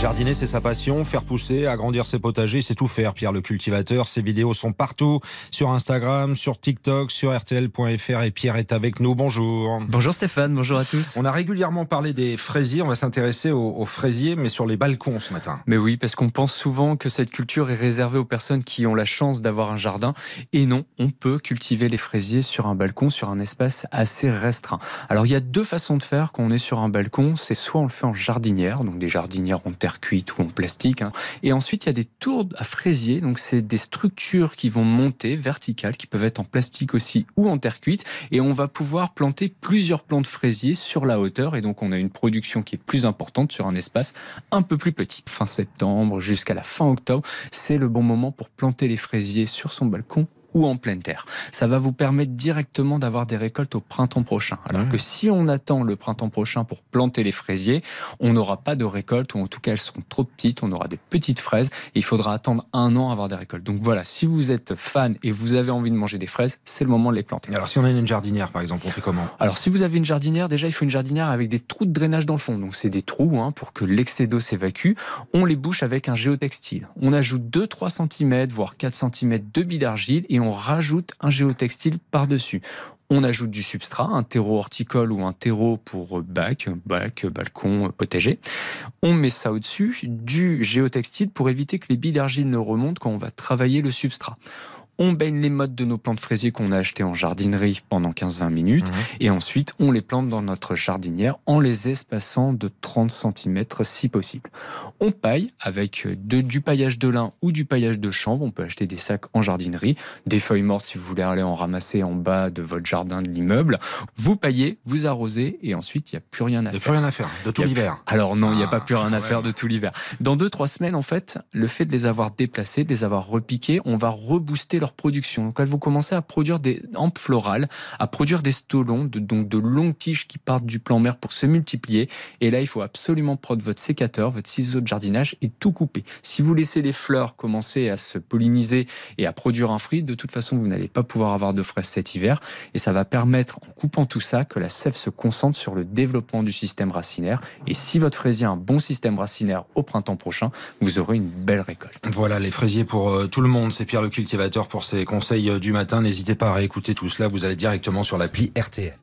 Jardiner, c'est sa passion. Faire pousser, agrandir ses potagers, c'est tout faire. Pierre le cultivateur, ses vidéos sont partout. Sur Instagram, sur TikTok, sur RTL.fr. Et Pierre est avec nous. Bonjour. Bonjour Stéphane, bonjour à tous. On a régulièrement parlé des fraisiers. On va s'intéresser aux, fraisiers, mais sur les balcons ce matin. Mais oui, parce qu'on pense souvent que cette culture est réservée aux personnes qui ont la chance d'avoir un jardin. Et non, on peut cultiver les fraisiers sur un balcon, sur un espace assez restreint. Alors il y a deux façons de faire quand on est sur un balcon. C'est soit on le fait en jardinière, donc des jardinières en terre cuite ou en plastique. Hein. Et ensuite, il y a des tours à fraisier. Donc, c'est des structures qui vont monter verticales, qui peuvent être en plastique aussi ou en terre cuite. Et on va pouvoir planter plusieurs plants de fraisier sur la hauteur. Et donc, on a une production qui est plus importante sur un espace un peu plus petit. Fin septembre jusqu'à la fin octobre, c'est le bon moment pour planter les fraisiers sur son balcon ou en pleine terre. Ça va vous permettre directement d'avoir des récoltes au printemps prochain. Alors que si on attend le printemps prochain pour planter les fraisiers, on n'aura pas de récolte, ou en tout cas elles seront trop petites, on aura des petites fraises, et il faudra attendre un an à avoir des récoltes. Donc voilà, si vous êtes fan et vous avez envie de manger des fraises, c'est le moment de les planter. Alors si on a une jardinière par exemple, on fait comment? Alors si vous avez une jardinière, déjà il faut une jardinière avec des trous de drainage dans le fond. Donc c'est des trous hein, pour que l'excès d'eau s'évacue. On les bouche avec un géotextile. On ajoute 2-3 cm, voire 4 cm de billes d'argile et on rajoute un géotextile par-dessus. On ajoute du substrat, un terreau horticole ou un terreau pour bac, bac, balcon, potager. On met ça au-dessus, du géotextile pour éviter que les billes d'argile ne remontent quand on va travailler le substrat. On baigne les mottes de nos plantes fraisiers qu'on a achetées en jardinerie pendant 15-20 minutes. Mmh. Et ensuite, on les plante dans notre jardinière en les espaçant de 30 cm si possible. On paille avec de, du paillage de lin ou du paillage de chanvre. On peut acheter des sacs en jardinerie, des feuilles mortes si vous voulez aller en ramasser en bas de votre jardin de l'immeuble. Vous paillez, vous arrosez et ensuite, il n'y a plus rien à faire. Il n'y a plus rien à faire de tout l'hiver. Alors non, il n'y a pas ah, plus rien à faire de tout l'hiver. Dans 2-3 semaines, en fait, le fait de les avoir déplacés, de les avoir repiqués, on va rebooster production. Donc elles vont commencer à produire des hampes florales, à produire des stolons, donc de longues tiges qui partent du plan mère pour se multiplier. Et là, il faut absolument prendre votre sécateur, votre ciseau de jardinage et tout couper. Si vous laissez les fleurs commencer à se polliniser et à produire un fruit, de toute façon, vous n'allez pas pouvoir avoir de fraises cet hiver. Et ça va permettre, en coupant tout ça, que la sève se concentre sur le développement du système racinaire. Et si votre fraisier a un bon système racinaire au printemps prochain, vous aurez une belle récolte. Voilà les fraisiers pour euh, tout le monde. C'est Pierre le cultivateur pour pour ces conseils du matin. N'hésitez pas à réécouter tout cela. Vous allez directement sur l'appli RTL.